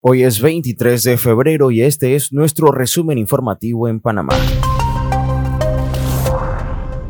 Hoy es 23 de febrero y este es nuestro resumen informativo en Panamá.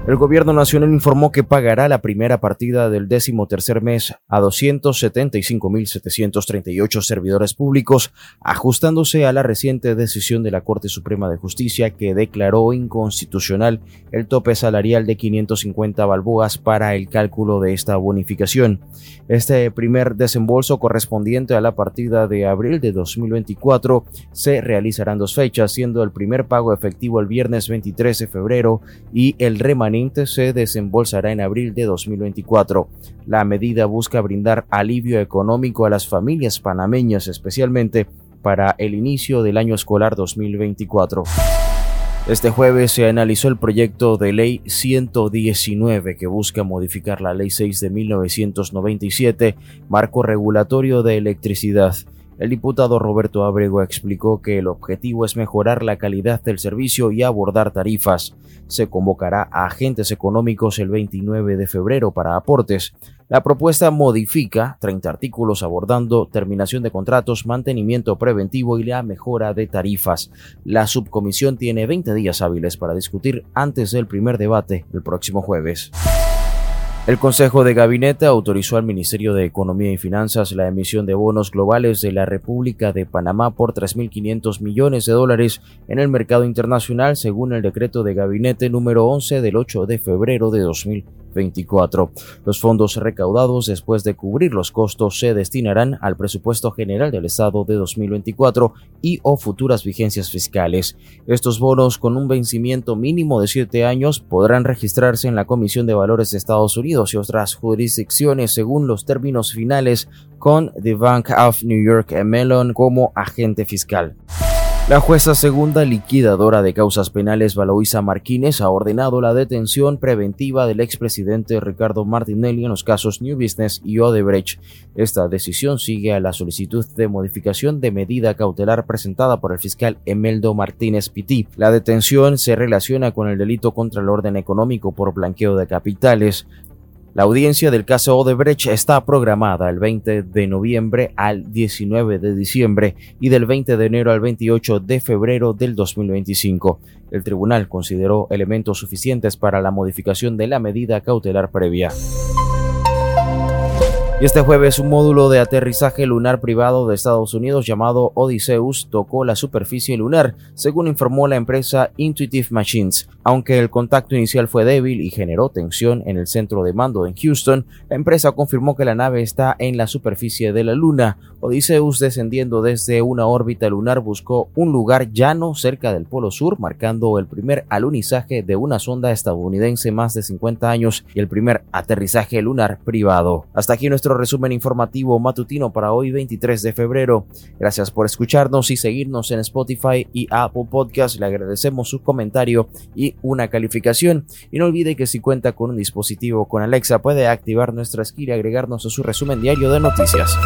El gobierno nacional informó que pagará la primera partida del décimo tercer mes a 275.738 servidores públicos, ajustándose a la reciente decisión de la Corte Suprema de Justicia que declaró inconstitucional el tope salarial de 550 balboas para el cálculo de esta bonificación. Este primer desembolso correspondiente a la partida de abril de 2024 se realizará en dos fechas, siendo el primer pago efectivo el viernes 23 de febrero y el remanente se desembolsará en abril de 2024. La medida busca brindar alivio económico a las familias panameñas, especialmente para el inicio del año escolar 2024. Este jueves se analizó el proyecto de ley 119 que busca modificar la ley 6 de 1997, marco regulatorio de electricidad. El diputado Roberto Abrego explicó que el objetivo es mejorar la calidad del servicio y abordar tarifas. Se convocará a agentes económicos el 29 de febrero para aportes. La propuesta modifica 30 artículos abordando terminación de contratos, mantenimiento preventivo y la mejora de tarifas. La subcomisión tiene 20 días hábiles para discutir antes del primer debate el próximo jueves. El Consejo de Gabinete autorizó al Ministerio de Economía y Finanzas la emisión de bonos globales de la República de Panamá por 3.500 millones de dólares en el mercado internacional, según el decreto de gabinete número 11 del 8 de febrero de 2020. 24. Los fondos recaudados después de cubrir los costos se destinarán al presupuesto general del Estado de 2024 y o futuras vigencias fiscales. Estos bonos con un vencimiento mínimo de siete años podrán registrarse en la Comisión de Valores de Estados Unidos y otras jurisdicciones según los términos finales con The Bank of New York Mellon como agente fiscal. La jueza segunda liquidadora de causas penales Valoisa Martínez ha ordenado la detención preventiva del expresidente Ricardo Martinelli en los casos New Business y Odebrecht. Esta decisión sigue a la solicitud de modificación de medida cautelar presentada por el fiscal Emeldo Martínez Pití. La detención se relaciona con el delito contra el orden económico por blanqueo de capitales. La audiencia del caso Odebrecht está programada el 20 de noviembre al 19 de diciembre y del 20 de enero al 28 de febrero del 2025. El tribunal consideró elementos suficientes para la modificación de la medida cautelar previa. Y este jueves un módulo de aterrizaje lunar privado de Estados Unidos llamado Odysseus tocó la superficie lunar, según informó la empresa Intuitive Machines. Aunque el contacto inicial fue débil y generó tensión en el centro de mando en Houston, la empresa confirmó que la nave está en la superficie de la Luna. Odysseus, descendiendo desde una órbita lunar, buscó un lugar llano cerca del Polo Sur, marcando el primer alunizaje de una sonda estadounidense más de 50 años y el primer aterrizaje lunar privado. Hasta aquí nuestro resumen informativo matutino para hoy 23 de febrero. Gracias por escucharnos y seguirnos en Spotify y Apple Podcast. Le agradecemos su comentario y una calificación. Y no olvide que si cuenta con un dispositivo con Alexa puede activar nuestra skill y agregarnos a su resumen diario de noticias.